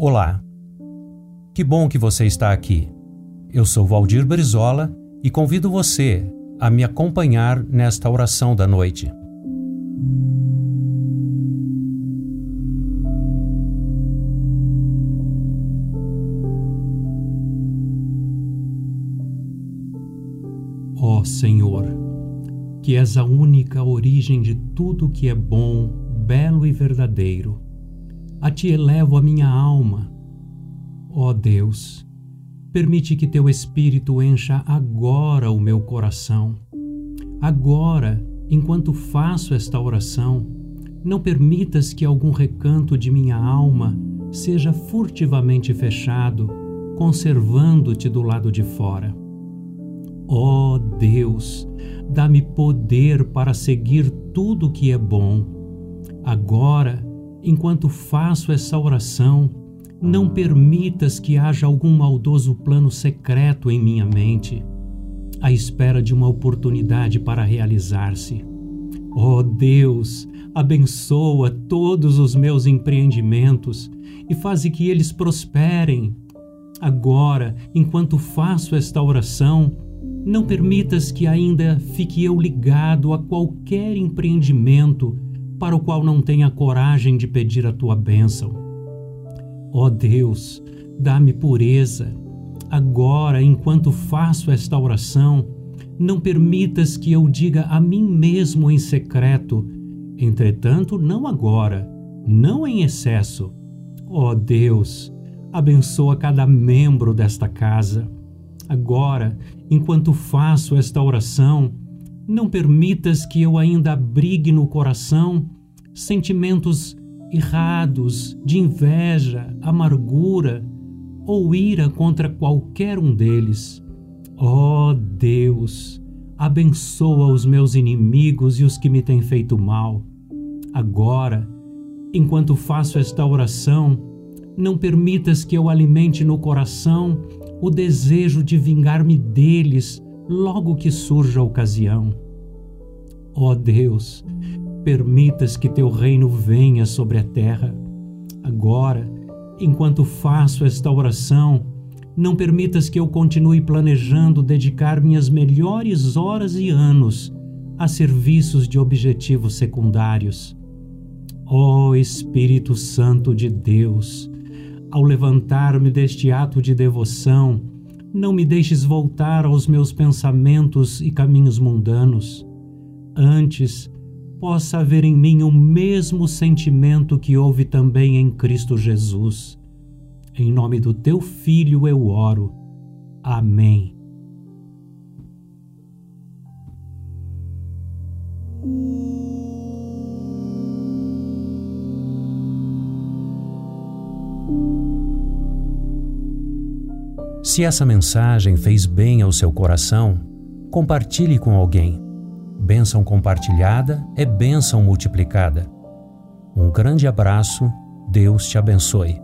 Olá. Que bom que você está aqui. Eu sou Valdir Brizola e convido você a me acompanhar nesta oração da noite. Ó Senhor, que és a única origem de tudo que é bom, belo e verdadeiro, a Ti elevo a minha alma. Ó Deus, permite que Teu Espírito encha agora o meu coração. Agora, enquanto faço esta oração, não permitas que algum recanto de minha alma seja furtivamente fechado, conservando-te do lado de fora. Ó oh Deus, dá-me poder para seguir tudo o que é bom. Agora, enquanto faço essa oração, não permitas que haja algum maldoso plano secreto em minha mente, à espera de uma oportunidade para realizar-se. Oh Deus, abençoa todos os meus empreendimentos e faze que eles prosperem. Agora, enquanto faço esta oração, não permitas que ainda fique eu ligado a qualquer empreendimento para o qual não tenha coragem de pedir a tua bênção. Ó oh Deus, dá-me pureza. Agora, enquanto faço esta oração, não permitas que eu diga a mim mesmo em secreto, entretanto, não agora, não em excesso. Ó oh Deus, abençoa cada membro desta casa Agora, enquanto faço esta oração, não permitas que eu ainda abrigue no coração sentimentos errados de inveja, amargura ou ira contra qualquer um deles. Ó oh Deus, abençoa os meus inimigos e os que me têm feito mal. Agora, enquanto faço esta oração, não permitas que eu alimente no coração o desejo de vingar-me deles logo que surja a ocasião. Ó oh Deus, permitas que teu reino venha sobre a terra. Agora, enquanto faço esta oração, não permitas que eu continue planejando dedicar minhas melhores horas e anos a serviços de objetivos secundários. Ó oh Espírito Santo de Deus, ao levantar-me deste ato de devoção, não me deixes voltar aos meus pensamentos e caminhos mundanos. Antes, possa haver em mim o mesmo sentimento que houve também em Cristo Jesus. Em nome do teu Filho eu oro. Amém. Se essa mensagem fez bem ao seu coração, compartilhe com alguém. Bênção compartilhada é bênção multiplicada. Um grande abraço, Deus te abençoe.